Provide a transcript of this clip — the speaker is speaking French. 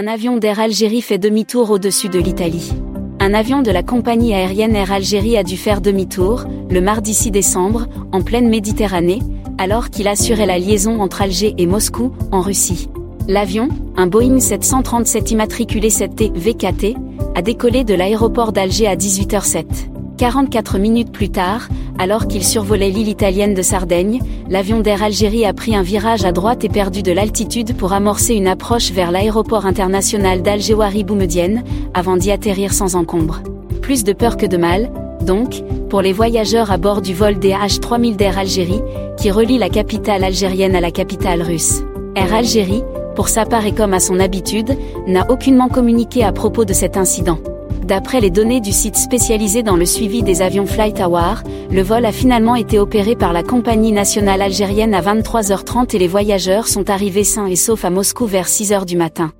Un avion d'Air Algérie fait demi-tour au-dessus de l'Italie. Un avion de la compagnie aérienne Air Algérie a dû faire demi-tour, le mardi 6 décembre, en pleine Méditerranée, alors qu'il assurait la liaison entre Alger et Moscou, en Russie. L'avion, un Boeing 737 immatriculé 7T VKT, a décollé de l'aéroport d'Alger à 18h07. 44 minutes plus tard, alors qu'il survolait l'île italienne de Sardaigne, l'avion d'Air Algérie a pris un virage à droite et perdu de l'altitude pour amorcer une approche vers l'aéroport international d'Alger-Wari Boumedienne, avant d'y atterrir sans encombre. Plus de peur que de mal, donc, pour les voyageurs à bord du vol DH3000 d'Air Algérie, qui relie la capitale algérienne à la capitale russe. Air Algérie, pour sa part et comme à son habitude, n'a aucunement communiqué à propos de cet incident. D'après les données du site spécialisé dans le suivi des avions Flight Hour, le vol a finalement été opéré par la compagnie nationale algérienne à 23h30 et les voyageurs sont arrivés sains et saufs à Moscou vers 6h du matin.